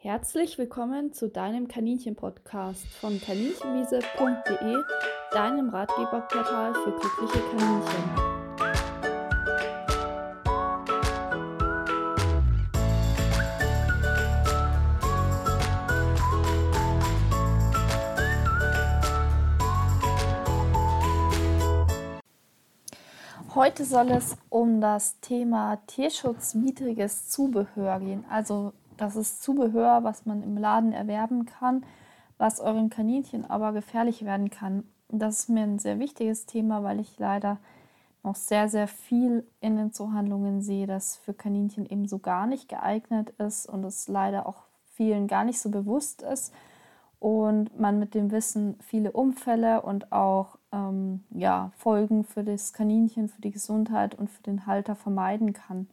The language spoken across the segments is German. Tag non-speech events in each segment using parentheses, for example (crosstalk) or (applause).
Herzlich willkommen zu deinem Kaninchen-Podcast von kaninchenwiese.de, deinem Ratgeberportal für glückliche Kaninchen. Heute soll es um das Thema tierschutzwidriges Zubehör gehen. Also das ist Zubehör, was man im Laden erwerben kann, was euren Kaninchen aber gefährlich werden kann. Das ist mir ein sehr wichtiges Thema, weil ich leider noch sehr, sehr viel in den Zoohandlungen sehe, das für Kaninchen eben so gar nicht geeignet ist und es leider auch vielen gar nicht so bewusst ist und man mit dem Wissen viele Unfälle und auch ähm, ja, Folgen für das Kaninchen, für die Gesundheit und für den Halter vermeiden kann.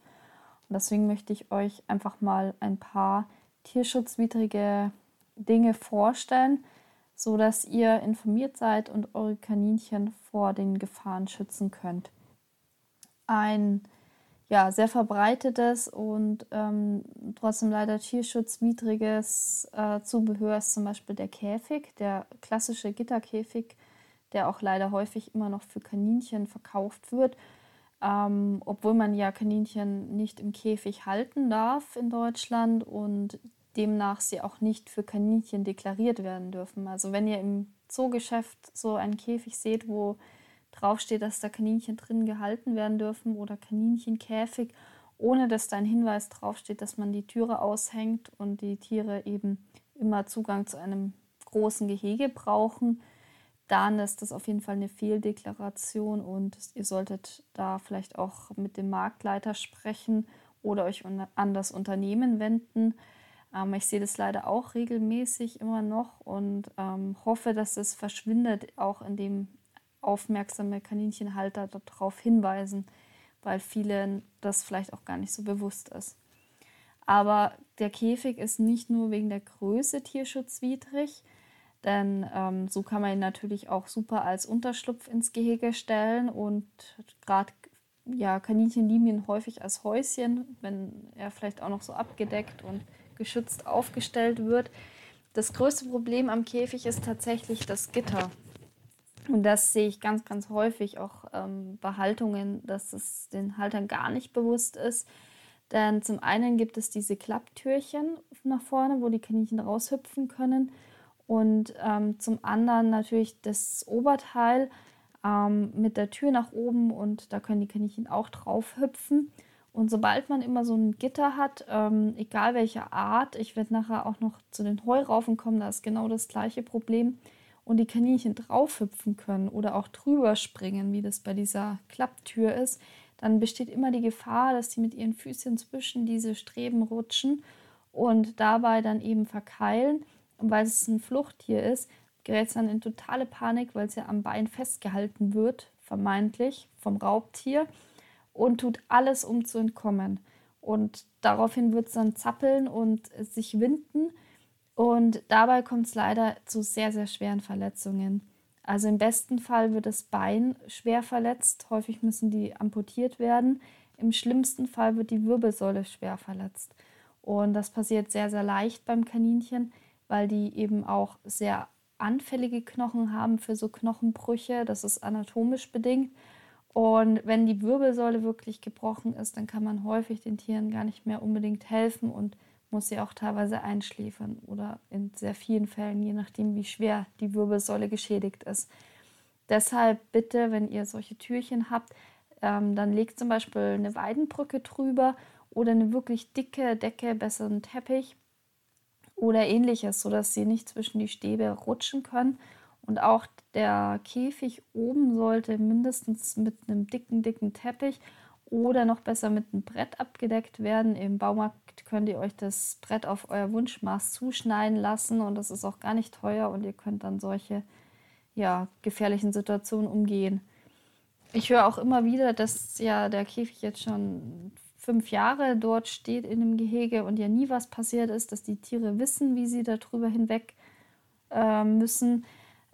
Und deswegen möchte ich euch einfach mal ein paar tierschutzwidrige Dinge vorstellen, so dass ihr informiert seid und eure Kaninchen vor den Gefahren schützen könnt. Ein ja, sehr verbreitetes und ähm, trotzdem leider tierschutzwidriges äh, Zubehör ist zum Beispiel der Käfig, der klassische Gitterkäfig, der auch leider häufig immer noch für Kaninchen verkauft wird, ähm, obwohl man ja Kaninchen nicht im Käfig halten darf in Deutschland und demnach sie auch nicht für Kaninchen deklariert werden dürfen. Also wenn ihr im Zoogeschäft so einen Käfig seht, wo draufsteht, dass da Kaninchen drin gehalten werden dürfen oder Kaninchenkäfig, ohne dass da ein Hinweis draufsteht, dass man die Türe aushängt und die Tiere eben immer Zugang zu einem großen Gehege brauchen, dann ist das auf jeden Fall eine Fehldeklaration und ihr solltet da vielleicht auch mit dem Marktleiter sprechen oder euch an das Unternehmen wenden. Ähm, ich sehe das leider auch regelmäßig immer noch und ähm, hoffe, dass es verschwindet, auch indem aufmerksame Kaninchenhalter darauf hinweisen, weil vielen das vielleicht auch gar nicht so bewusst ist. Aber der Käfig ist nicht nur wegen der Größe tierschutzwidrig, denn ähm, so kann man ihn natürlich auch super als Unterschlupf ins Gehege stellen und gerade ja, Kaninchen lieben ihn häufig als Häuschen, wenn er vielleicht auch noch so abgedeckt und geschützt aufgestellt wird. Das größte Problem am Käfig ist tatsächlich das Gitter. Und das sehe ich ganz, ganz häufig auch ähm, bei Haltungen, dass es den Haltern gar nicht bewusst ist. Denn zum einen gibt es diese Klapptürchen nach vorne, wo die Kaninchen raushüpfen können. Und ähm, zum anderen natürlich das Oberteil ähm, mit der Tür nach oben und da können die Kaninchen auch drauf hüpfen. Und sobald man immer so ein Gitter hat, ähm, egal welcher Art, ich werde nachher auch noch zu den Heuraufen kommen, da ist genau das gleiche Problem und die Kaninchen draufhüpfen können oder auch drüber springen, wie das bei dieser Klapptür ist, dann besteht immer die Gefahr, dass sie mit ihren Füßchen zwischen diese Streben rutschen und dabei dann eben verkeilen. Und weil es ein Fluchttier ist, gerät es dann in totale Panik, weil es ja am Bein festgehalten wird, vermeintlich vom Raubtier, und tut alles, um zu entkommen. Und daraufhin wird es dann zappeln und sich winden und dabei kommt es leider zu sehr, sehr schweren Verletzungen. Also im besten Fall wird das Bein schwer verletzt, häufig müssen die amputiert werden. Im schlimmsten Fall wird die Wirbelsäule schwer verletzt. Und das passiert sehr, sehr leicht beim Kaninchen, weil die eben auch sehr anfällige Knochen haben für so Knochenbrüche. Das ist anatomisch bedingt. Und wenn die Wirbelsäule wirklich gebrochen ist, dann kann man häufig den Tieren gar nicht mehr unbedingt helfen und muss sie auch teilweise einschläfern oder in sehr vielen Fällen, je nachdem, wie schwer die Wirbelsäule geschädigt ist. Deshalb bitte, wenn ihr solche Türchen habt, ähm, dann legt zum Beispiel eine Weidenbrücke drüber oder eine wirklich dicke Decke, besser einen Teppich oder ähnliches, sodass sie nicht zwischen die Stäbe rutschen können. Und auch der Käfig oben sollte mindestens mit einem dicken, dicken Teppich oder noch besser mit einem Brett abgedeckt werden. Im Baumarkt könnt ihr euch das Brett auf euer Wunschmaß zuschneiden lassen und das ist auch gar nicht teuer und ihr könnt dann solche ja, gefährlichen Situationen umgehen. Ich höre auch immer wieder, dass ja der Käfig jetzt schon fünf Jahre dort steht in dem Gehege und ja nie was passiert ist, dass die Tiere wissen, wie sie darüber hinweg äh, müssen.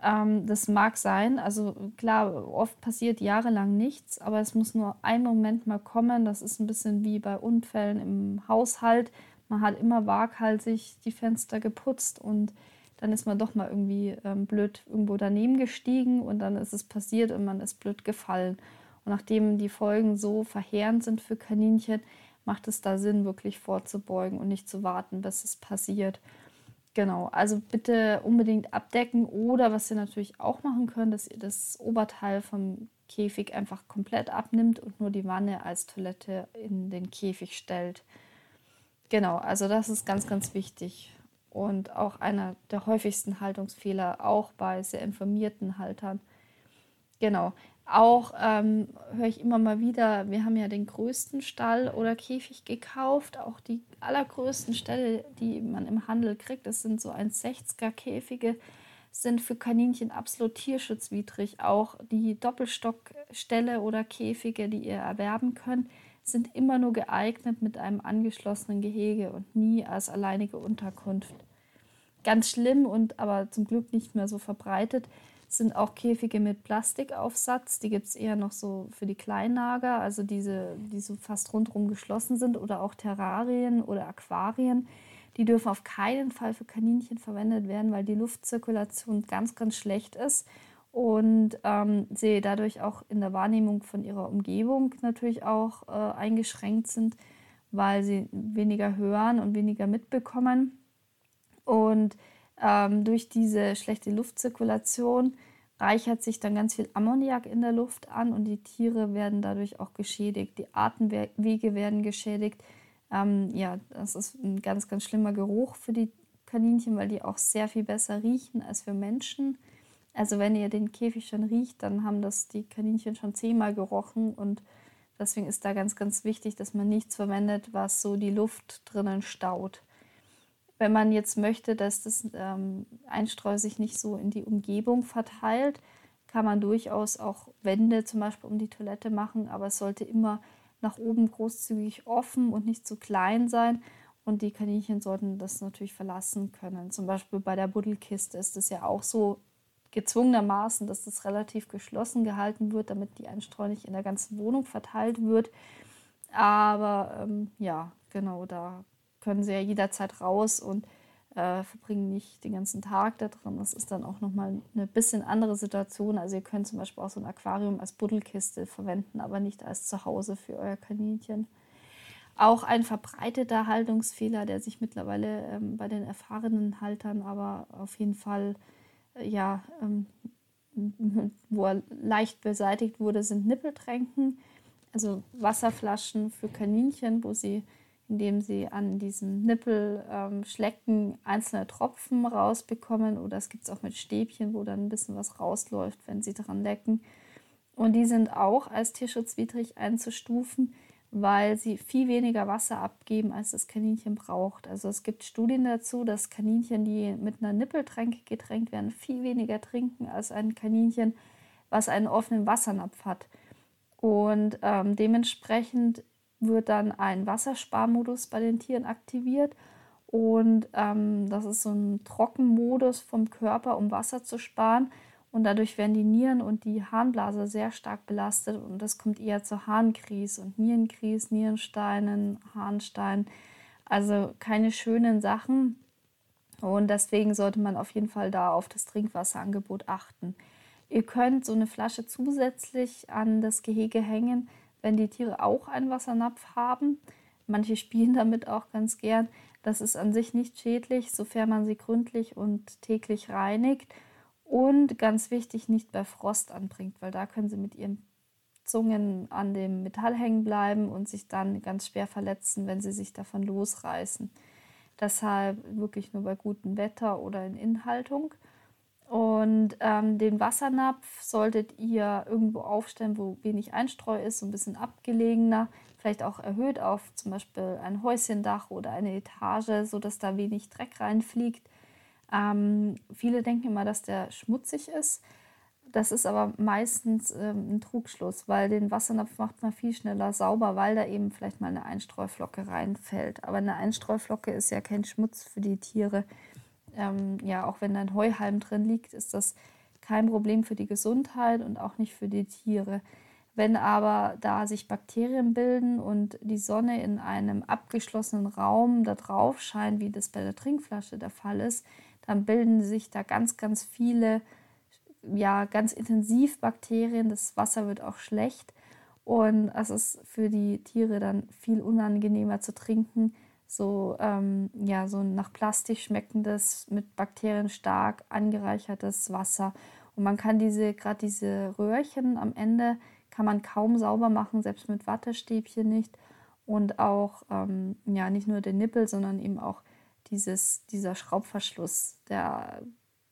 Ähm, das mag sein. Also klar, oft passiert jahrelang nichts, aber es muss nur ein Moment mal kommen. Das ist ein bisschen wie bei Unfällen im Haushalt. man hat immer waghalsig die Fenster geputzt und dann ist man doch mal irgendwie ähm, blöd irgendwo daneben gestiegen und dann ist es passiert und man ist blöd gefallen. Und nachdem die Folgen so verheerend sind für Kaninchen, macht es da Sinn, wirklich vorzubeugen und nicht zu warten, bis es passiert. Genau, also bitte unbedingt abdecken oder was ihr natürlich auch machen könnt, dass ihr das Oberteil vom Käfig einfach komplett abnimmt und nur die Wanne als Toilette in den Käfig stellt. Genau, also das ist ganz, ganz wichtig und auch einer der häufigsten Haltungsfehler, auch bei sehr informierten Haltern. Genau, auch ähm, höre ich immer mal wieder, wir haben ja den größten Stall oder Käfig gekauft, auch die allergrößten Ställe, die man im Handel kriegt, das sind so 1,60er Käfige, sind für Kaninchen absolut tierschutzwidrig. Auch die Doppelstockställe oder Käfige, die ihr erwerben könnt, sind immer nur geeignet mit einem angeschlossenen Gehege und nie als alleinige Unterkunft. Ganz schlimm und aber zum Glück nicht mehr so verbreitet sind auch Käfige mit Plastikaufsatz. Die gibt es eher noch so für die Kleinnager, also diese, die so fast rundherum geschlossen sind oder auch Terrarien oder Aquarien. Die dürfen auf keinen Fall für Kaninchen verwendet werden, weil die Luftzirkulation ganz, ganz schlecht ist und ähm, sie dadurch auch in der Wahrnehmung von ihrer Umgebung natürlich auch äh, eingeschränkt sind, weil sie weniger hören und weniger mitbekommen. Und ähm, durch diese schlechte Luftzirkulation reichert sich dann ganz viel Ammoniak in der Luft an und die Tiere werden dadurch auch geschädigt. Die Atemwege werden geschädigt. Ähm, ja, das ist ein ganz, ganz schlimmer Geruch für die Kaninchen, weil die auch sehr viel besser riechen als für Menschen. Also wenn ihr den Käfig schon riecht, dann haben das die Kaninchen schon zehnmal gerochen und deswegen ist da ganz, ganz wichtig, dass man nichts verwendet, was so die Luft drinnen staut. Wenn man jetzt möchte, dass das ähm, Einstreu sich nicht so in die Umgebung verteilt, kann man durchaus auch Wände zum Beispiel um die Toilette machen, aber es sollte immer nach oben großzügig offen und nicht zu klein sein. Und die Kaninchen sollten das natürlich verlassen können. Zum Beispiel bei der Buddelkiste ist es ja auch so gezwungenermaßen, dass das relativ geschlossen gehalten wird, damit die Einstreu nicht in der ganzen Wohnung verteilt wird. Aber ähm, ja, genau, da können sie ja jederzeit raus und äh, verbringen nicht den ganzen Tag da drin. Das ist dann auch nochmal eine bisschen andere Situation. Also ihr könnt zum Beispiel auch so ein Aquarium als Buddelkiste verwenden, aber nicht als Zuhause für euer Kaninchen. Auch ein verbreiteter Haltungsfehler, der sich mittlerweile ähm, bei den erfahrenen Haltern aber auf jeden Fall, äh, ja, ähm, (laughs) wo er leicht beseitigt wurde, sind Nippeltränken. Also Wasserflaschen für Kaninchen, wo sie indem sie an diesem Nippel ähm, schlecken, einzelne Tropfen rausbekommen oder es gibt es auch mit Stäbchen, wo dann ein bisschen was rausläuft, wenn sie dran lecken. Und die sind auch als tierschutzwidrig einzustufen, weil sie viel weniger Wasser abgeben, als das Kaninchen braucht. Also es gibt Studien dazu, dass Kaninchen, die mit einer Nippeltränke getränkt werden, viel weniger trinken als ein Kaninchen, was einen offenen Wassernapf hat. Und ähm, dementsprechend wird dann ein Wassersparmodus bei den Tieren aktiviert. Und ähm, das ist so ein Trockenmodus vom Körper, um Wasser zu sparen. Und dadurch werden die Nieren und die Harnblase sehr stark belastet. Und das kommt eher zu Harnkries und Nierenkries, Nierensteinen, Harnstein. Also keine schönen Sachen. Und deswegen sollte man auf jeden Fall da auf das Trinkwasserangebot achten. Ihr könnt so eine Flasche zusätzlich an das Gehege hängen wenn die Tiere auch einen Wassernapf haben. Manche spielen damit auch ganz gern. Das ist an sich nicht schädlich, sofern man sie gründlich und täglich reinigt. Und ganz wichtig, nicht bei Frost anbringt, weil da können sie mit ihren Zungen an dem Metall hängen bleiben und sich dann ganz schwer verletzen, wenn sie sich davon losreißen. Deshalb wirklich nur bei gutem Wetter oder in Inhaltung. Und ähm, den Wassernapf solltet ihr irgendwo aufstellen, wo wenig Einstreu ist, so ein bisschen abgelegener, vielleicht auch erhöht auf zum Beispiel ein Häuschendach oder eine Etage, sodass da wenig Dreck reinfliegt. Ähm, viele denken immer, dass der schmutzig ist. Das ist aber meistens ähm, ein Trugschluss, weil den Wassernapf macht man viel schneller sauber, weil da eben vielleicht mal eine Einstreuflocke reinfällt. Aber eine Einstreuflocke ist ja kein Schmutz für die Tiere ähm, ja, auch wenn ein Heuhalm drin liegt, ist das kein Problem für die Gesundheit und auch nicht für die Tiere. Wenn aber da sich Bakterien bilden und die Sonne in einem abgeschlossenen Raum da drauf scheint, wie das bei der Trinkflasche der Fall ist, dann bilden sich da ganz, ganz viele, ja, ganz intensiv Bakterien. Das Wasser wird auch schlecht und es ist für die Tiere dann viel unangenehmer zu trinken. So, ähm, ja, so nach Plastik schmeckendes, mit Bakterien stark angereichertes Wasser. Und man kann diese, gerade diese Röhrchen am Ende, kann man kaum sauber machen, selbst mit Wattestäbchen nicht. Und auch, ähm, ja, nicht nur den Nippel, sondern eben auch dieses, dieser Schraubverschluss. Der,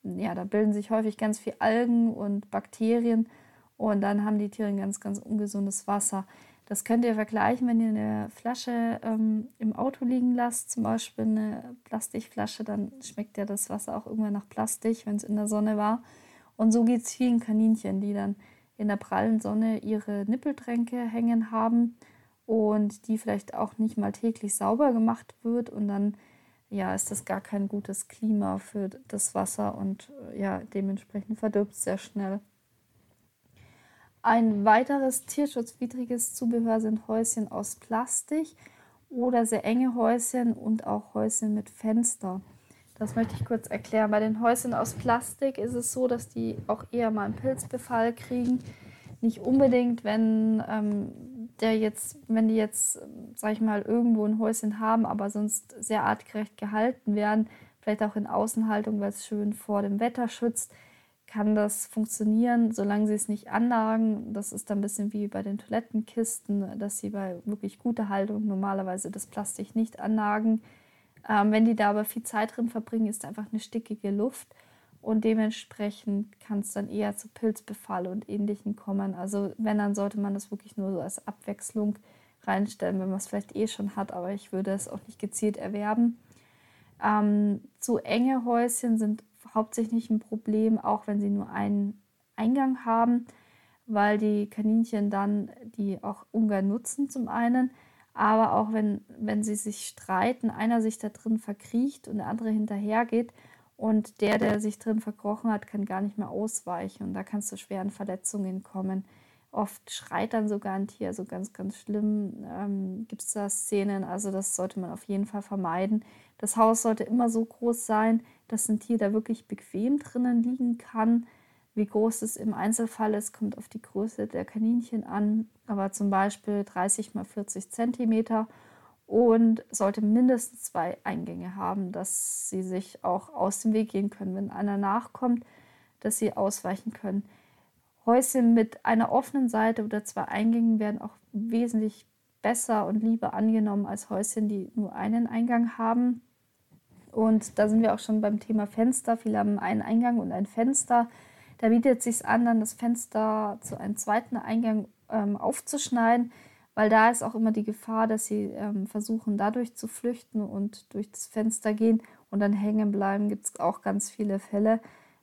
ja, da bilden sich häufig ganz viel Algen und Bakterien und dann haben die Tiere ein ganz, ganz ungesundes Wasser. Das könnt ihr vergleichen, wenn ihr eine Flasche ähm, im Auto liegen lasst, zum Beispiel eine Plastikflasche, dann schmeckt ja das Wasser auch irgendwann nach Plastik, wenn es in der Sonne war. Und so geht es vielen Kaninchen, die dann in der prallen Sonne ihre Nippeltränke hängen haben und die vielleicht auch nicht mal täglich sauber gemacht wird und dann ja, ist das gar kein gutes Klima für das Wasser und ja, dementsprechend verdirbt es sehr schnell. Ein weiteres tierschutzwidriges Zubehör sind Häuschen aus Plastik oder sehr enge Häuschen und auch Häuschen mit Fenster. Das möchte ich kurz erklären. Bei den Häuschen aus Plastik ist es so, dass die auch eher mal einen Pilzbefall kriegen. Nicht unbedingt, wenn ähm, der jetzt, wenn die jetzt, sag ich mal, irgendwo ein Häuschen haben, aber sonst sehr artgerecht gehalten werden, vielleicht auch in Außenhaltung, weil es schön vor dem Wetter schützt, kann das funktionieren, solange sie es nicht anlagen. Das ist dann ein bisschen wie bei den Toilettenkisten, dass sie bei wirklich guter Haltung normalerweise das Plastik nicht anlagen. Ähm, wenn die da aber viel Zeit drin verbringen, ist einfach eine stickige Luft und dementsprechend kann es dann eher zu Pilzbefall und ähnlichen kommen. Also wenn, dann sollte man das wirklich nur so als Abwechslung reinstellen, wenn man es vielleicht eh schon hat, aber ich würde es auch nicht gezielt erwerben. Ähm, zu enge Häuschen sind hauptsächlich ein Problem, auch wenn sie nur einen Eingang haben, weil die Kaninchen dann die auch ungern nutzen zum einen, aber auch wenn, wenn sie sich streiten, einer sich da drin verkriecht und der andere hinterhergeht und der, der sich drin verkrochen hat, kann gar nicht mehr ausweichen und da kann es zu schweren Verletzungen kommen. Oft schreit dann sogar ein Tier, so ganz, ganz schlimm ähm, gibt es da Szenen. Also das sollte man auf jeden Fall vermeiden. Das Haus sollte immer so groß sein, dass ein Tier da wirklich bequem drinnen liegen kann. Wie groß es im Einzelfall ist, kommt auf die Größe der Kaninchen an. Aber zum Beispiel 30 mal 40 Zentimeter und sollte mindestens zwei Eingänge haben, dass sie sich auch aus dem Weg gehen können, wenn einer nachkommt, dass sie ausweichen können. Häuschen mit einer offenen Seite oder zwei Eingängen werden auch wesentlich besser und lieber angenommen als Häuschen, die nur einen Eingang haben. Und da sind wir auch schon beim Thema Fenster. Viele haben einen Eingang und ein Fenster. Da bietet es sich an, dann das Fenster zu einem zweiten Eingang ähm, aufzuschneiden, weil da ist auch immer die Gefahr, dass sie ähm, versuchen, dadurch zu flüchten und durch das Fenster gehen und dann hängen bleiben. Gibt es auch ganz viele Fälle.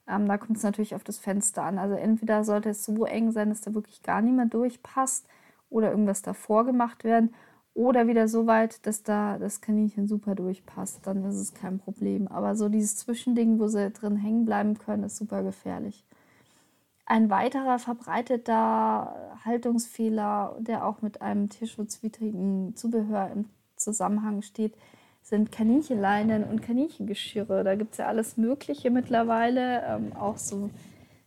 Ähm, da kommt es natürlich auf das Fenster an. Also entweder sollte es so eng sein, dass da wirklich gar mehr durchpasst oder irgendwas davor gemacht werden oder wieder so weit, dass da das Kaninchen super durchpasst. Dann ist es kein Problem. Aber so dieses Zwischending, wo sie drin hängen bleiben können, ist super gefährlich. Ein weiterer verbreiteter Haltungsfehler, der auch mit einem tierschutzwidrigen Zubehör im Zusammenhang steht, sind Kaninchenleinen und Kaninchengeschirre. Da gibt es ja alles Mögliche mittlerweile, ähm, auch so,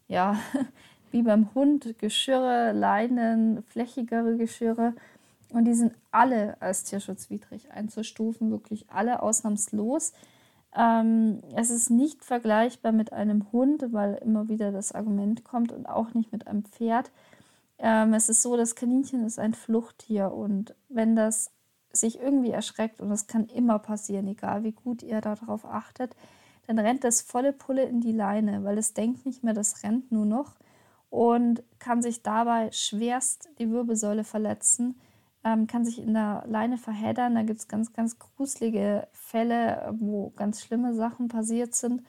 ja, (laughs) wie beim Hund, Geschirre, Leinen, flächigere Geschirre. Und die sind alle als tierschutzwidrig einzustufen, wirklich alle ausnahmslos. Ähm, es ist nicht vergleichbar mit einem Hund, weil immer wieder das Argument kommt und auch nicht mit einem Pferd. Ähm, es ist so, das Kaninchen ist ein Fluchttier und wenn das sich irgendwie erschreckt, und das kann immer passieren, egal wie gut ihr darauf achtet, dann rennt das volle Pulle in die Leine, weil es denkt nicht mehr, das rennt nur noch und kann sich dabei schwerst die Wirbelsäule verletzen, ähm, kann sich in der Leine verheddern. Da gibt es ganz, ganz gruselige Fälle, wo ganz schlimme Sachen passiert sind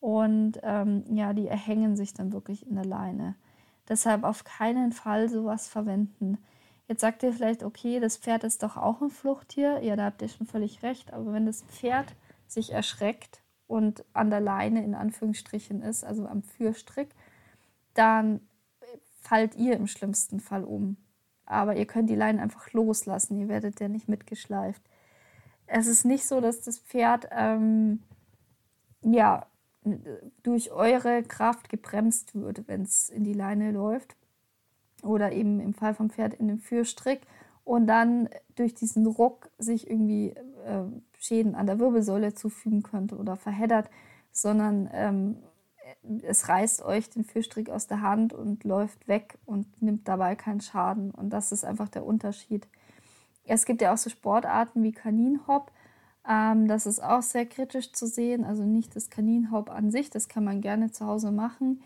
und ähm, ja, die erhängen sich dann wirklich in der Leine. Deshalb auf keinen Fall sowas verwenden. Jetzt sagt ihr vielleicht, okay, das Pferd ist doch auch ein Fluchttier. Ja, da habt ihr schon völlig recht. Aber wenn das Pferd sich erschreckt und an der Leine in Anführungsstrichen ist, also am Führstrick, dann fallt ihr im schlimmsten Fall um. Aber ihr könnt die Leine einfach loslassen, ihr werdet ja nicht mitgeschleift. Es ist nicht so, dass das Pferd ähm, ja, durch eure Kraft gebremst wird, wenn es in die Leine läuft. Oder eben im Fall vom Pferd in den Führstrick und dann durch diesen Ruck sich irgendwie äh, Schäden an der Wirbelsäule zufügen könnte oder verheddert, sondern ähm, es reißt euch den Führstrick aus der Hand und läuft weg und nimmt dabei keinen Schaden. Und das ist einfach der Unterschied. Es gibt ja auch so Sportarten wie Kaninhop. Ähm, das ist auch sehr kritisch zu sehen. Also nicht das Kaninhop an sich, das kann man gerne zu Hause machen.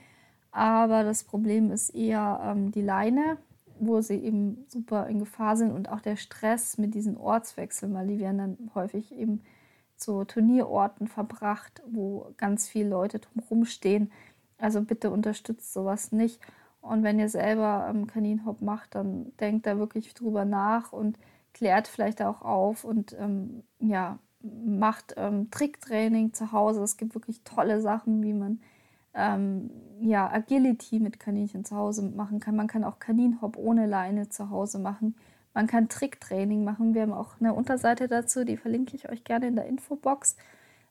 Aber das Problem ist eher ähm, die Leine, wo sie eben super in Gefahr sind und auch der Stress mit diesen Ortswechseln, weil die werden dann häufig eben zu Turnierorten verbracht, wo ganz viele Leute drumherum stehen. Also bitte unterstützt sowas nicht. Und wenn ihr selber ähm, Kaninhop macht, dann denkt da wirklich drüber nach und klärt vielleicht auch auf und ähm, ja, macht ähm, Tricktraining zu Hause. Es gibt wirklich tolle Sachen, wie man ähm, ja, Agility mit Kaninchen zu Hause machen kann. Man kann auch Kaninhop ohne Leine zu Hause machen. Man kann Tricktraining machen. Wir haben auch eine Unterseite dazu, die verlinke ich euch gerne in der Infobox.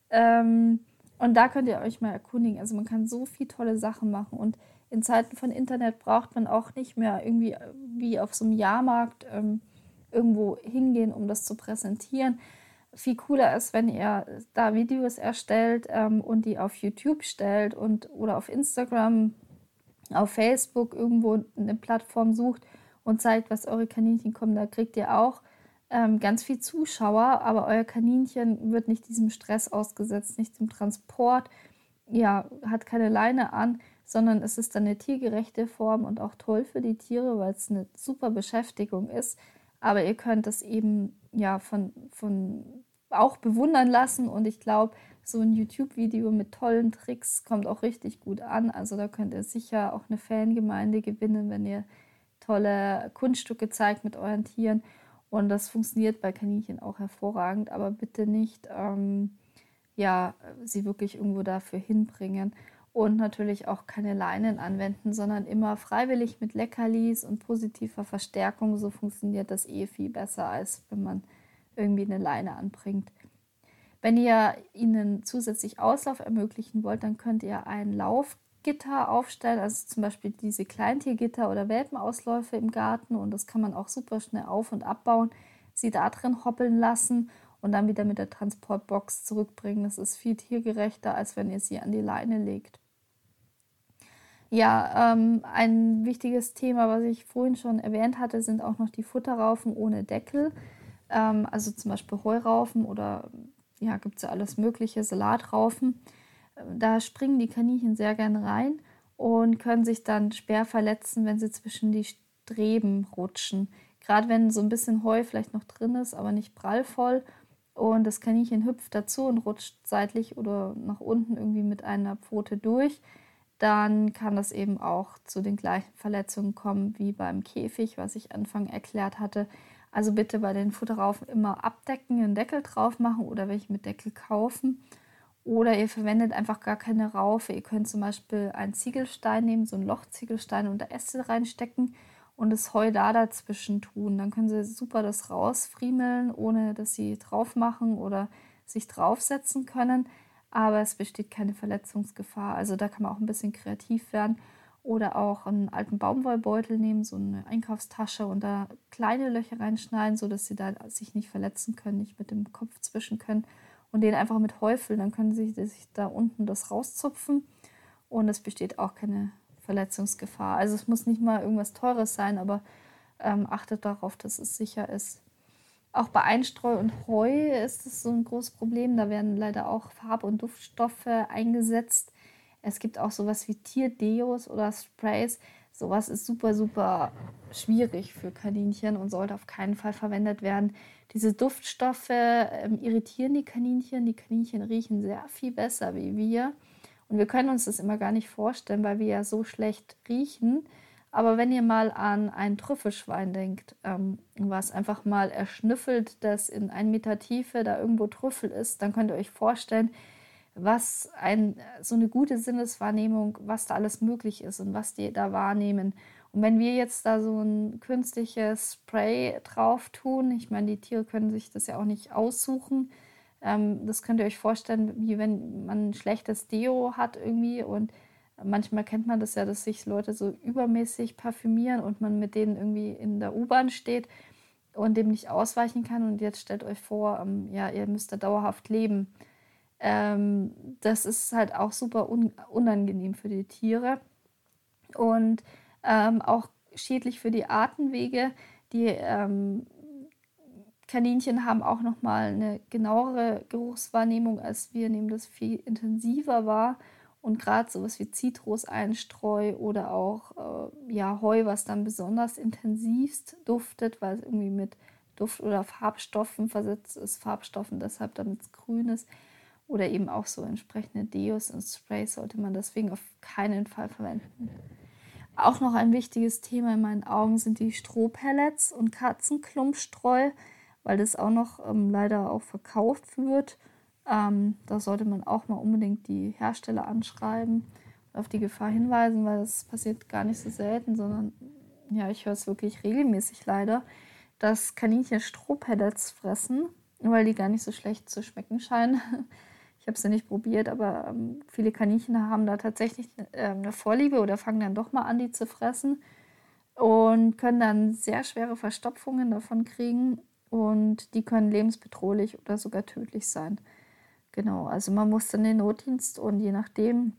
Ähm, und da könnt ihr euch mal erkundigen. Also man kann so viele tolle Sachen machen. Und in Zeiten von Internet braucht man auch nicht mehr irgendwie wie auf so einem Jahrmarkt ähm, irgendwo hingehen, um das zu präsentieren. Viel cooler ist, wenn ihr da Videos erstellt ähm, und die auf YouTube stellt und oder auf Instagram, auf Facebook irgendwo eine Plattform sucht und zeigt, was eure Kaninchen kommen. Da kriegt ihr auch ähm, ganz viel Zuschauer, aber euer Kaninchen wird nicht diesem Stress ausgesetzt, nicht dem Transport, ja, hat keine Leine an, sondern es ist dann eine tiergerechte Form und auch toll für die Tiere, weil es eine super Beschäftigung ist. Aber ihr könnt es eben ja von, von auch bewundern lassen und ich glaube, so ein YouTube-Video mit tollen Tricks kommt auch richtig gut an. Also da könnt ihr sicher auch eine Fangemeinde gewinnen, wenn ihr tolle Kunststücke zeigt mit euren Tieren. Und das funktioniert bei Kaninchen auch hervorragend, aber bitte nicht ähm, ja, sie wirklich irgendwo dafür hinbringen und natürlich auch keine Leinen anwenden, sondern immer freiwillig mit Leckerlis und positiver Verstärkung. So funktioniert das eh viel besser, als wenn man irgendwie eine Leine anbringt. Wenn ihr ihnen zusätzlich Auslauf ermöglichen wollt, dann könnt ihr ein Laufgitter aufstellen, also zum Beispiel diese Kleintiergitter oder Welpenausläufe im Garten und das kann man auch super schnell auf- und abbauen, sie da drin hoppeln lassen und dann wieder mit der Transportbox zurückbringen. Das ist viel tiergerechter, als wenn ihr sie an die Leine legt. Ja, ähm, ein wichtiges Thema, was ich vorhin schon erwähnt hatte, sind auch noch die Futterraufen ohne Deckel. Ähm, also zum Beispiel Heuraufen oder ja, gibt es ja alles mögliche, Salatraufen. Da springen die Kaninchen sehr gerne rein und können sich dann schwer verletzen, wenn sie zwischen die Streben rutschen. Gerade wenn so ein bisschen Heu vielleicht noch drin ist, aber nicht prallvoll und das Kaninchen hüpft dazu und rutscht seitlich oder nach unten irgendwie mit einer Pfote durch, dann kann das eben auch zu den gleichen Verletzungen kommen wie beim Käfig, was ich Anfang erklärt hatte. Also bitte bei den Futterraufen immer abdecken, einen Deckel drauf machen oder welche mit Deckel kaufen. Oder ihr verwendet einfach gar keine Raufe. Ihr könnt zum Beispiel einen Ziegelstein nehmen, so einen Lochziegelstein und da Äste reinstecken und das Heu da dazwischen tun. Dann können sie super das rausfriemeln, ohne dass sie drauf machen oder sich draufsetzen können. Aber es besteht keine Verletzungsgefahr. Also da kann man auch ein bisschen kreativ werden. Oder auch einen alten Baumwollbeutel nehmen, so eine Einkaufstasche und da kleine Löcher reinschneiden, sodass sie da sich nicht verletzen können, nicht mit dem Kopf zwischen können. Und den einfach mit Heu füllen. Dann können sie sich da unten das rauszupfen. Und es besteht auch keine Verletzungsgefahr. Also es muss nicht mal irgendwas Teures sein, aber ähm, achtet darauf, dass es sicher ist. Auch bei Einstreu und Heu ist es so ein großes Problem. Da werden leider auch Farb- und Duftstoffe eingesetzt es gibt auch sowas wie Tierdeos oder Sprays. Sowas ist super, super schwierig für Kaninchen und sollte auf keinen Fall verwendet werden. Diese Duftstoffe ähm, irritieren die Kaninchen. Die Kaninchen riechen sehr viel besser wie wir. Und wir können uns das immer gar nicht vorstellen, weil wir ja so schlecht riechen. Aber wenn ihr mal an ein Trüffelschwein denkt, ähm, was einfach mal erschnüffelt, dass in ein Meter Tiefe da irgendwo Trüffel ist, dann könnt ihr euch vorstellen, was ein, so eine gute Sinneswahrnehmung, was da alles möglich ist und was die da wahrnehmen. Und wenn wir jetzt da so ein künstliches Spray drauf tun, ich meine, die Tiere können sich das ja auch nicht aussuchen. Ähm, das könnt ihr euch vorstellen, wie wenn man ein schlechtes Deo hat irgendwie und manchmal kennt man das ja, dass sich Leute so übermäßig parfümieren und man mit denen irgendwie in der U-Bahn steht und dem nicht ausweichen kann. Und jetzt stellt euch vor, ähm, ja, ihr müsst da dauerhaft leben. Ähm, das ist halt auch super un unangenehm für die Tiere und ähm, auch schädlich für die Atemwege. Die ähm, Kaninchen haben auch noch mal eine genauere Geruchswahrnehmung als wir, nehmen das viel intensiver wahr und gerade sowas wie Zitruseinstreu oder auch äh, ja, Heu, was dann besonders intensivst duftet, weil es irgendwie mit Duft- oder Farbstoffen versetzt ist, Farbstoffen deshalb, damit es grün ist. Oder eben auch so entsprechende Deos und Sprays sollte man deswegen auf keinen Fall verwenden. Auch noch ein wichtiges Thema in meinen Augen sind die Strohpellets und Katzenklumpstreu, weil das auch noch ähm, leider auch verkauft wird ähm, da sollte man auch mal unbedingt die Hersteller anschreiben und auf die Gefahr hinweisen, weil das passiert gar nicht so selten, sondern ja, ich höre es wirklich regelmäßig leider, dass Kaninchen Strohpellets fressen, weil die gar nicht so schlecht zu schmecken scheinen. (laughs) Habe ja nicht probiert, aber ähm, viele Kaninchen haben da tatsächlich äh, eine Vorliebe oder fangen dann doch mal an, die zu fressen und können dann sehr schwere Verstopfungen davon kriegen und die können lebensbedrohlich oder sogar tödlich sein. Genau, also man muss dann den Notdienst und je nachdem,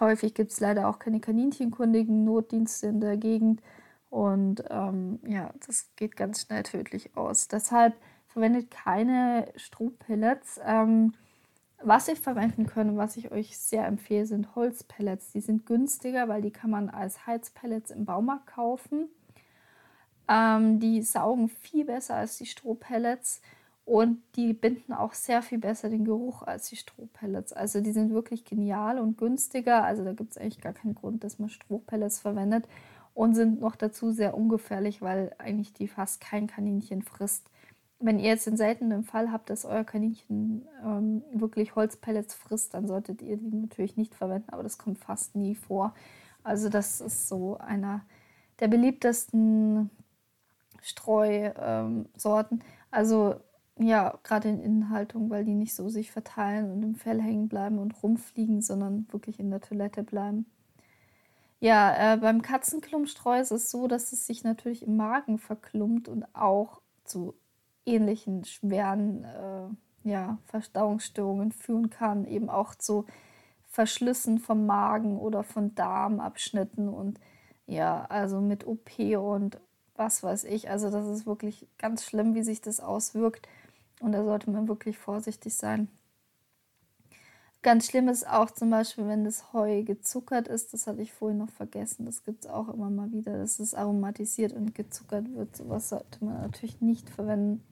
häufig gibt es leider auch keine kaninchenkundigen Notdienste in der Gegend und ähm, ja, das geht ganz schnell tödlich aus. Deshalb verwendet keine Strohpellets. Ähm, was ich verwenden können, was ich euch sehr empfehle, sind Holzpellets. Die sind günstiger, weil die kann man als Heizpellets im Baumarkt kaufen. Ähm, die saugen viel besser als die Strohpellets und die binden auch sehr viel besser den Geruch als die Strohpellets. Also die sind wirklich genial und günstiger. Also da gibt es eigentlich gar keinen Grund, dass man Strohpellets verwendet. Und sind noch dazu sehr ungefährlich, weil eigentlich die fast kein Kaninchen frisst. Wenn ihr jetzt den seltenen Fall habt, dass euer Kaninchen ähm, wirklich Holzpellets frisst, dann solltet ihr die natürlich nicht verwenden, aber das kommt fast nie vor. Also das ist so einer der beliebtesten Streusorten. Ähm, also ja, gerade in Innenhaltung, weil die nicht so sich verteilen und im Fell hängen bleiben und rumfliegen, sondern wirklich in der Toilette bleiben. Ja, äh, beim Katzenklumpstreu ist es so, dass es sich natürlich im Magen verklumpt und auch zu ähnlichen schweren äh, ja, Verdauungsstörungen führen kann, eben auch zu Verschlüssen vom Magen oder von Darmabschnitten und ja, also mit OP und was weiß ich. Also das ist wirklich ganz schlimm, wie sich das auswirkt. Und da sollte man wirklich vorsichtig sein. Ganz schlimm ist auch zum Beispiel, wenn das Heu gezuckert ist. Das hatte ich vorhin noch vergessen. Das gibt es auch immer mal wieder, dass es aromatisiert und gezuckert wird. Sowas sollte man natürlich nicht verwenden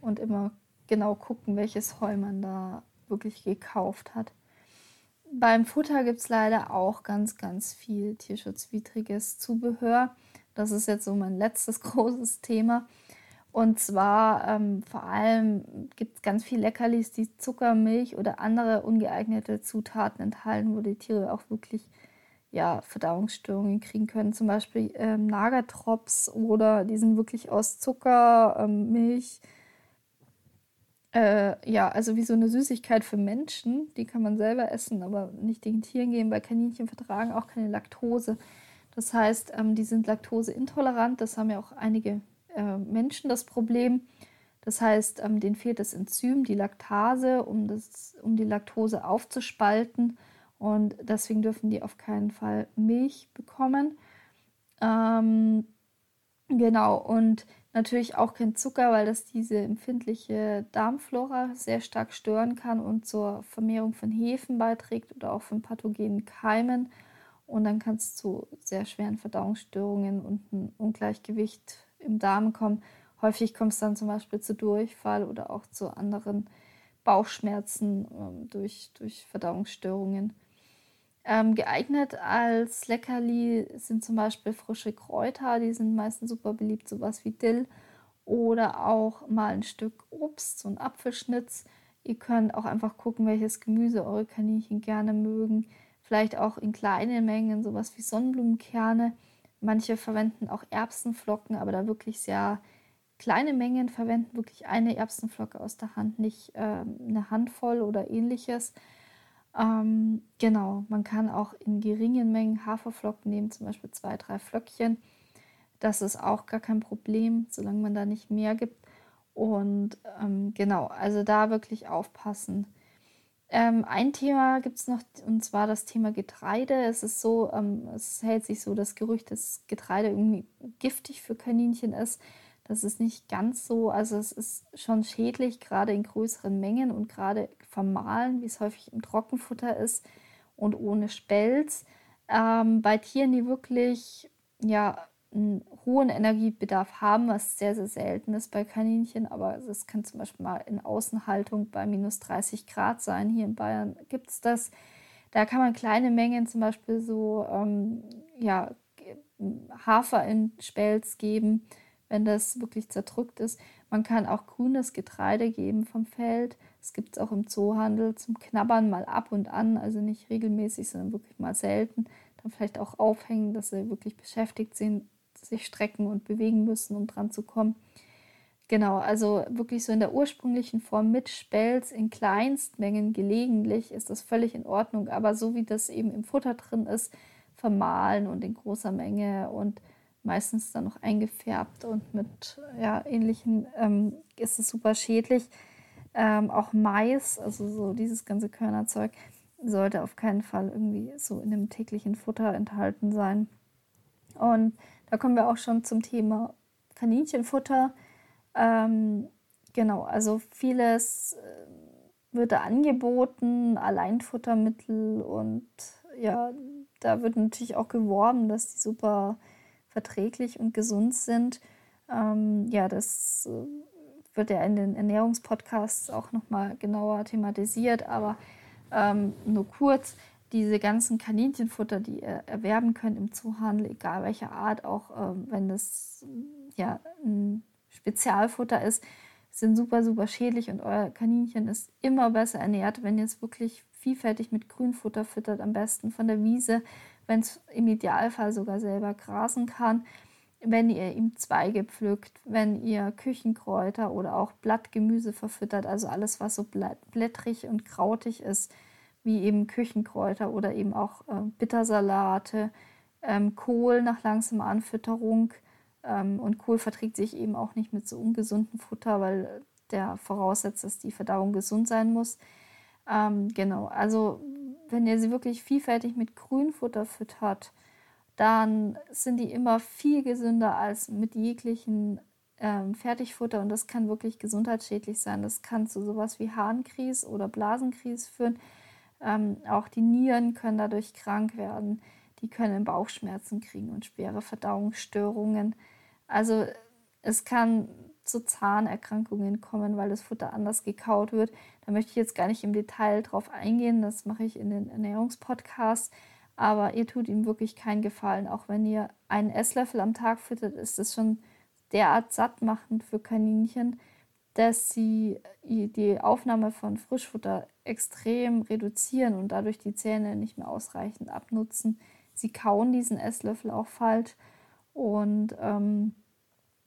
und immer genau gucken, welches Heu man da wirklich gekauft hat. Beim Futter gibt es leider auch ganz, ganz viel tierschutzwidriges Zubehör. Das ist jetzt so mein letztes (laughs) großes Thema. Und zwar ähm, vor allem gibt es ganz viel Leckerlis, die Zucker, Milch oder andere ungeeignete Zutaten enthalten, wo die Tiere auch wirklich ja, Verdauungsstörungen kriegen können. Zum Beispiel ähm, Nagertrops oder die sind wirklich aus Zucker, ähm, Milch. Äh, ja, also wie so eine Süßigkeit für Menschen. Die kann man selber essen, aber nicht den Tieren geben, weil Kaninchen vertragen auch keine Laktose. Das heißt, ähm, die sind laktoseintolerant. Das haben ja auch einige äh, Menschen das Problem. Das heißt, ähm, denen fehlt das Enzym, die Laktase, um, das, um die Laktose aufzuspalten. Und deswegen dürfen die auf keinen Fall Milch bekommen. Ähm, genau, und natürlich auch kein Zucker, weil das diese empfindliche Darmflora sehr stark stören kann und zur Vermehrung von Hefen beiträgt oder auch von pathogenen Keimen. Und dann kann es zu sehr schweren Verdauungsstörungen und einem Ungleichgewicht im Darm kommen. Häufig kommt es dann zum Beispiel zu Durchfall oder auch zu anderen Bauchschmerzen ähm, durch, durch Verdauungsstörungen. Ähm, geeignet als Leckerli sind zum Beispiel frische Kräuter, die sind meistens super beliebt, sowas wie Dill oder auch mal ein Stück Obst, so ein Apfelschnitz. Ihr könnt auch einfach gucken, welches Gemüse eure Kaninchen gerne mögen. Vielleicht auch in kleinen Mengen, sowas wie Sonnenblumenkerne Manche verwenden auch Erbsenflocken, aber da wirklich sehr kleine Mengen verwenden, wirklich eine Erbsenflocke aus der Hand, nicht äh, eine Handvoll oder ähnliches. Ähm, genau, man kann auch in geringen Mengen Haferflocken nehmen, zum Beispiel zwei, drei Flöckchen. Das ist auch gar kein Problem, solange man da nicht mehr gibt. Und ähm, genau, also da wirklich aufpassen. Ähm, ein Thema gibt es noch, und zwar das Thema Getreide. Es ist so, ähm, es hält sich so das Gerücht, dass Getreide irgendwie giftig für Kaninchen ist. Das ist nicht ganz so. Also es ist schon schädlich, gerade in größeren Mengen und gerade vermahlen, wie es häufig im Trockenfutter ist und ohne Spelz. Ähm, bei Tieren, die wirklich ja, einen hohen Energiebedarf haben, was sehr, sehr selten ist bei Kaninchen, aber es kann zum Beispiel mal in Außenhaltung bei minus 30 Grad sein. Hier in Bayern gibt es das. Da kann man kleine Mengen zum Beispiel so ähm, ja, Hafer in Spelz geben wenn das wirklich zerdrückt ist. Man kann auch grünes Getreide geben vom Feld. Es gibt es auch im Zoohandel zum Knabbern mal ab und an, also nicht regelmäßig, sondern wirklich mal selten. Dann vielleicht auch aufhängen, dass sie wirklich beschäftigt sind, sich strecken und bewegen müssen, um dran zu kommen. Genau, also wirklich so in der ursprünglichen Form mit Spelz in Kleinstmengen gelegentlich ist das völlig in Ordnung. Aber so wie das eben im Futter drin ist, vermahlen und in großer Menge und meistens dann noch eingefärbt und mit ja, ähnlichen ähm, ist es super schädlich. Ähm, auch Mais, also so dieses ganze Körnerzeug, sollte auf keinen Fall irgendwie so in dem täglichen Futter enthalten sein. Und da kommen wir auch schon zum Thema Kaninchenfutter. Ähm, genau, also vieles äh, wird da angeboten, Alleinfuttermittel und ja, da wird natürlich auch geworben, dass die super verträglich und gesund sind. Ähm, ja, das äh, wird ja in den Ernährungspodcasts auch nochmal genauer thematisiert, aber ähm, nur kurz, diese ganzen Kaninchenfutter, die ihr erwerben könnt im Zoohandel, egal welcher Art, auch ähm, wenn das ja, ein Spezialfutter ist, sind super, super schädlich und euer Kaninchen ist immer besser ernährt, wenn ihr es wirklich vielfältig mit Grünfutter füttert, am besten von der Wiese, wenn es im Idealfall sogar selber grasen kann, wenn ihr ihm Zweige pflückt, wenn ihr Küchenkräuter oder auch Blattgemüse verfüttert, also alles, was so blättrig und krautig ist, wie eben Küchenkräuter oder eben auch äh, Bittersalate, ähm, Kohl nach langsamer Anfütterung. Ähm, und Kohl verträgt sich eben auch nicht mit so ungesundem Futter, weil der voraussetzt, dass die Verdauung gesund sein muss. Ähm, genau, also wenn ihr sie wirklich vielfältig mit Grünfutter füttert, dann sind die immer viel gesünder als mit jeglichen ähm, Fertigfutter und das kann wirklich gesundheitsschädlich sein. Das kann zu sowas wie Harnkries oder Blasenkries führen. Ähm, auch die Nieren können dadurch krank werden. Die können Bauchschmerzen kriegen und schwere Verdauungsstörungen. Also es kann zu Zahnerkrankungen kommen, weil das Futter anders gekaut wird. Da möchte ich jetzt gar nicht im Detail drauf eingehen, das mache ich in den Ernährungspodcasts. Aber ihr tut ihm wirklich keinen Gefallen. Auch wenn ihr einen Esslöffel am Tag füttert, ist das schon derart sattmachend für Kaninchen, dass sie die Aufnahme von Frischfutter extrem reduzieren und dadurch die Zähne nicht mehr ausreichend abnutzen. Sie kauen diesen Esslöffel auch falsch und ähm,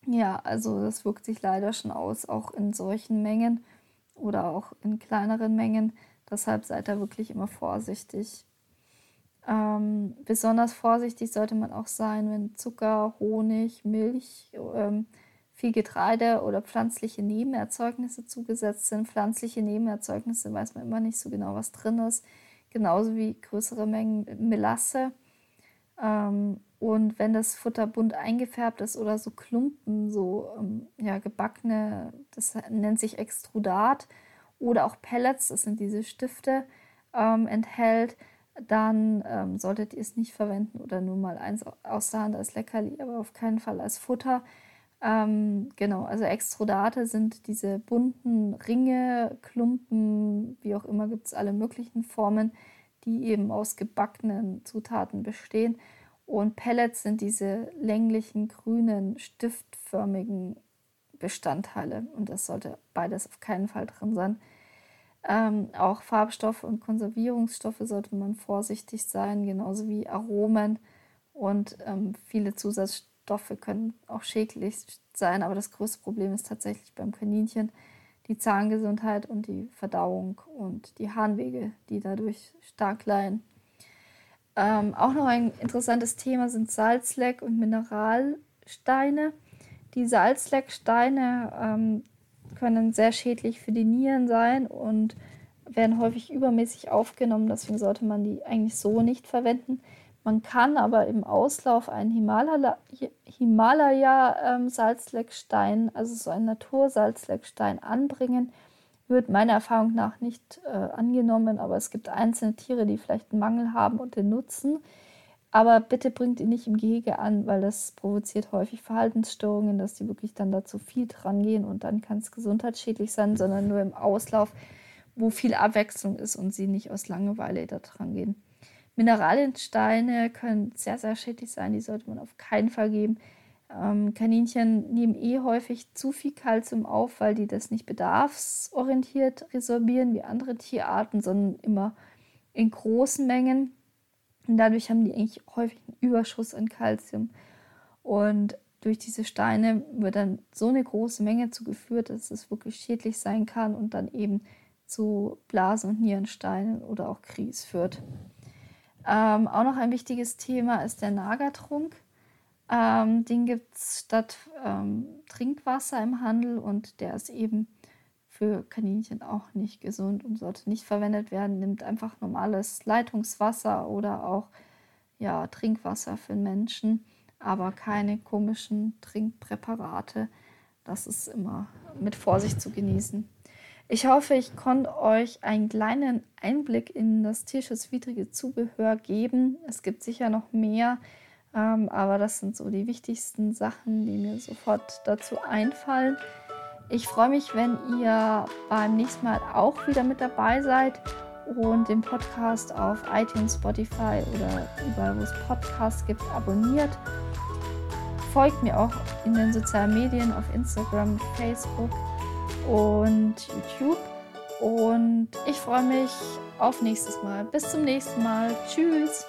ja, also das wirkt sich leider schon aus, auch in solchen Mengen oder auch in kleineren Mengen. Deshalb seid da wirklich immer vorsichtig. Ähm, besonders vorsichtig sollte man auch sein, wenn Zucker, Honig, Milch, ähm, viel Getreide oder pflanzliche Nebenerzeugnisse zugesetzt sind. Pflanzliche Nebenerzeugnisse weiß man immer nicht so genau, was drin ist. Genauso wie größere Mengen Melasse. Ähm, und wenn das Futter bunt eingefärbt ist oder so Klumpen, so ähm, ja, gebackene, das nennt sich Extrudat, oder auch Pellets, das sind diese Stifte, ähm, enthält, dann ähm, solltet ihr es nicht verwenden oder nur mal eins aus der Hand als Leckerli, aber auf keinen Fall als Futter. Ähm, genau, also Extrudate sind diese bunten Ringe, Klumpen, wie auch immer, gibt es alle möglichen Formen, die eben aus gebackenen Zutaten bestehen. Und Pellets sind diese länglichen, grünen, stiftförmigen Bestandteile. Und das sollte beides auf keinen Fall drin sein. Ähm, auch Farbstoffe und Konservierungsstoffe sollte man vorsichtig sein, genauso wie Aromen Und ähm, viele Zusatzstoffe können auch schädlich sein, aber das größte Problem ist tatsächlich beim Kaninchen die Zahngesundheit und die Verdauung und die Harnwege, die dadurch stark leiden. Ähm, auch noch ein interessantes Thema sind Salzleck und Mineralsteine. Die Salzlecksteine ähm, können sehr schädlich für die Nieren sein und werden häufig übermäßig aufgenommen. Deswegen sollte man die eigentlich so nicht verwenden. Man kann aber im Auslauf einen Himalaya-Salzleckstein, ähm, also so einen Natursalzleckstein, anbringen. Wird meiner Erfahrung nach nicht äh, angenommen, aber es gibt einzelne Tiere, die vielleicht einen Mangel haben und den nutzen. Aber bitte bringt ihn nicht im Gehege an, weil das provoziert häufig Verhaltensstörungen, dass die wirklich dann da zu viel dran gehen und dann kann es gesundheitsschädlich sein, sondern nur im Auslauf, wo viel Abwechslung ist und sie nicht aus Langeweile da dran gehen. Mineraliensteine können sehr, sehr schädlich sein, die sollte man auf keinen Fall geben. Ähm, Kaninchen nehmen eh häufig zu viel Kalzium auf, weil die das nicht bedarfsorientiert resorbieren wie andere Tierarten, sondern immer in großen Mengen. Und dadurch haben die eigentlich häufig einen Überschuss an Kalzium. Und durch diese Steine wird dann so eine große Menge zugeführt, dass es wirklich schädlich sein kann und dann eben zu Blasen- und Nierensteinen oder auch Kries führt. Ähm, auch noch ein wichtiges Thema ist der Nagertrunk. Ähm, den gibt es statt ähm, Trinkwasser im Handel und der ist eben für Kaninchen auch nicht gesund und sollte nicht verwendet werden. Nimmt einfach normales Leitungswasser oder auch ja, Trinkwasser für Menschen, aber keine komischen Trinkpräparate. Das ist immer mit Vorsicht zu genießen. Ich hoffe, ich konnte euch einen kleinen Einblick in das tierschutzwidrige Zubehör geben. Es gibt sicher noch mehr, ähm, aber das sind so die wichtigsten Sachen, die mir sofort dazu einfallen. Ich freue mich, wenn ihr beim nächsten Mal auch wieder mit dabei seid und den Podcast auf iTunes, Spotify oder überall, wo es Podcasts gibt, abonniert. Folgt mir auch in den sozialen Medien auf Instagram, Facebook und YouTube. Und ich freue mich auf nächstes Mal. Bis zum nächsten Mal. Tschüss.